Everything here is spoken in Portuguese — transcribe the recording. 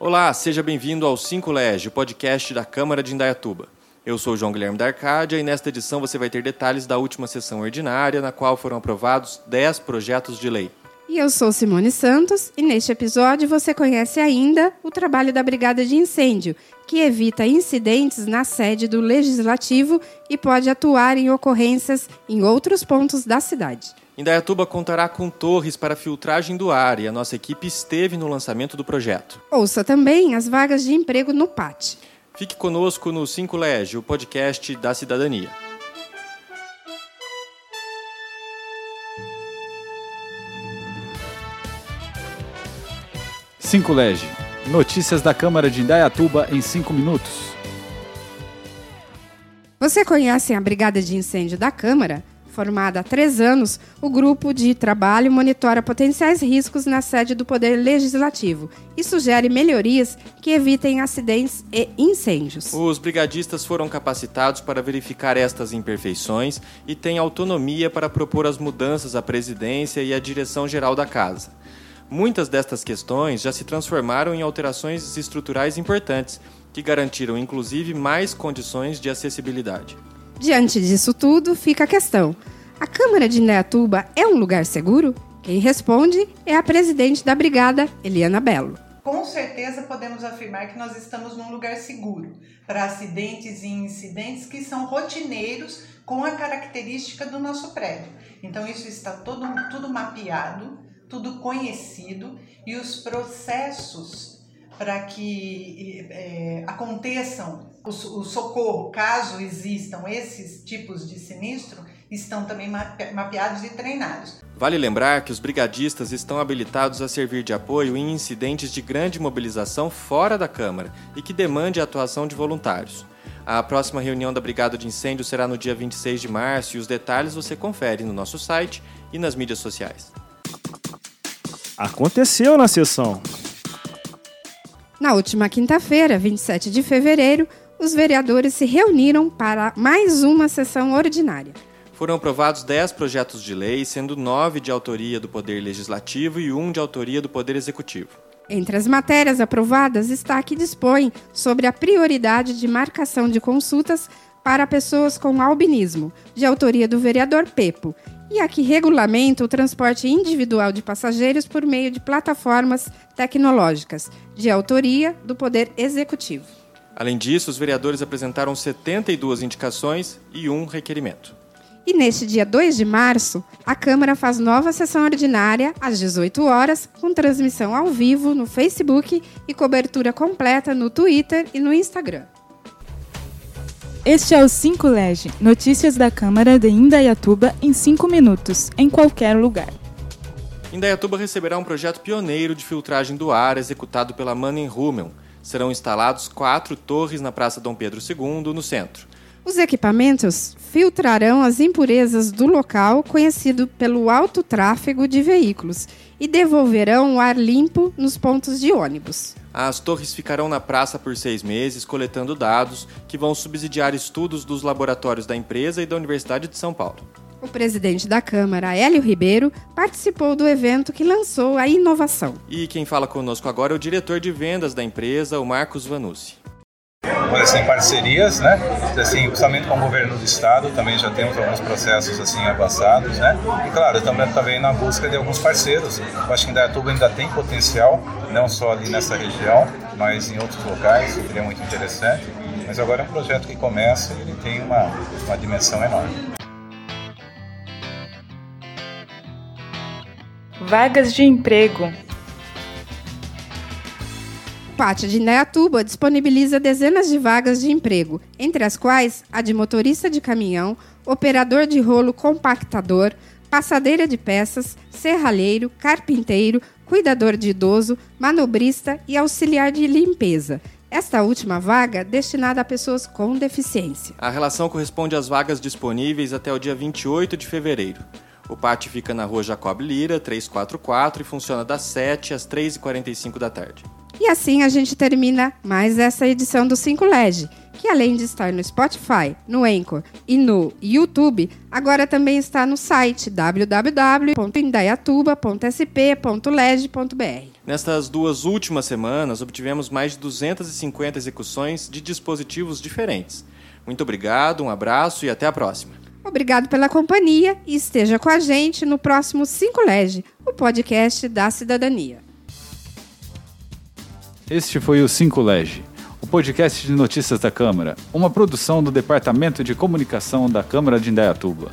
Olá, seja bem-vindo ao 5 Lege, o podcast da Câmara de Indaiatuba. Eu sou João Guilherme da Arcádia e nesta edição você vai ter detalhes da última sessão ordinária, na qual foram aprovados 10 projetos de lei. E eu sou Simone Santos e neste episódio você conhece ainda o trabalho da Brigada de Incêndio, que evita incidentes na sede do Legislativo e pode atuar em ocorrências em outros pontos da cidade. Indaiatuba contará com torres para filtragem do ar e a nossa equipe esteve no lançamento do projeto. Ouça também as vagas de emprego no PAT. Fique conosco no 5 Lege, o podcast da cidadania. Cinco Lege. Notícias da Câmara de Indaiatuba em 5 minutos. Você conhece a Brigada de Incêndio da Câmara? Formada há três anos, o grupo de trabalho monitora potenciais riscos na sede do Poder Legislativo e sugere melhorias que evitem acidentes e incêndios. Os brigadistas foram capacitados para verificar estas imperfeições e têm autonomia para propor as mudanças à presidência e à direção geral da casa. Muitas destas questões já se transformaram em alterações estruturais importantes, que garantiram inclusive mais condições de acessibilidade. Diante disso tudo, fica a questão: a Câmara de Indaiatuba é um lugar seguro? Quem responde é a presidente da brigada, Eliana Belo. Com certeza podemos afirmar que nós estamos num lugar seguro para acidentes e incidentes que são rotineiros com a característica do nosso prédio. Então isso está todo, tudo mapeado, tudo conhecido e os processos para que é, aconteçam o, o, socorro, caso existam esses tipos de sinistro, estão também mapeados e treinados. Vale lembrar que os brigadistas estão habilitados a servir de apoio em incidentes de grande mobilização fora da Câmara e que demande a atuação de voluntários. A próxima reunião da Brigada de Incêndio será no dia 26 de março e os detalhes você confere no nosso site e nas mídias sociais. Aconteceu na sessão. Na última quinta-feira, 27 de fevereiro, os vereadores se reuniram para mais uma sessão ordinária. Foram aprovados 10 projetos de lei, sendo nove de autoria do Poder Legislativo e um de autoria do Poder Executivo. Entre as matérias aprovadas está a que dispõe sobre a prioridade de marcação de consultas para pessoas com albinismo, de autoria do vereador Pepo, e a que regulamenta o transporte individual de passageiros por meio de plataformas tecnológicas, de autoria do Poder Executivo. Além disso, os vereadores apresentaram 72 indicações e um requerimento. E neste dia 2 de março, a Câmara faz nova sessão ordinária às 18 horas, com transmissão ao vivo no Facebook e cobertura completa no Twitter e no Instagram. Este é o 5 Lege, notícias da Câmara de Indaiatuba em 5 minutos, em qualquer lugar. Indaiatuba receberá um projeto pioneiro de filtragem do ar executado pela Mannen Rummel. Serão instalados quatro torres na Praça Dom Pedro II, no centro. Os equipamentos filtrarão as impurezas do local conhecido pelo alto tráfego de veículos e devolverão o ar limpo nos pontos de ônibus. As torres ficarão na praça por seis meses, coletando dados que vão subsidiar estudos dos laboratórios da empresa e da Universidade de São Paulo. O presidente da Câmara, Hélio Ribeiro, participou do evento que lançou a inovação. E quem fala conosco agora é o diretor de vendas da empresa, o Marcos Vanucci. Assim, parcerias, né? Assim, principalmente com o governo do estado, também já temos alguns processos assim avançados, né? E claro, também também na busca de alguns parceiros. Eu acho que Indaiatuba ainda tem potencial, não só ali nessa região, mas em outros locais, seria muito interessante. Mas agora é um projeto que começa e ele tem uma, uma dimensão enorme. Vagas de emprego. Pátio de Indaiatuba disponibiliza dezenas de vagas de emprego, entre as quais a de motorista de caminhão, operador de rolo compactador, passadeira de peças, serralheiro, carpinteiro, cuidador de idoso, manobrista e auxiliar de limpeza. Esta última vaga destinada a pessoas com deficiência. A relação corresponde às vagas disponíveis até o dia 28 de fevereiro. O pátio fica na rua Jacob Lira, 344 e funciona das 7 às 3h45 da tarde. E assim a gente termina mais essa edição do 5 LED, que além de estar no Spotify, no Anchor e no YouTube, agora também está no site www.indaiatuba.sp.led.br. Nestas duas últimas semanas, obtivemos mais de 250 execuções de dispositivos diferentes. Muito obrigado, um abraço e até a próxima. Obrigado pela companhia e esteja com a gente no próximo 5 LED, o podcast da cidadania. Este foi o 5 Lege, o podcast de notícias da Câmara, uma produção do Departamento de Comunicação da Câmara de Indaiatuba.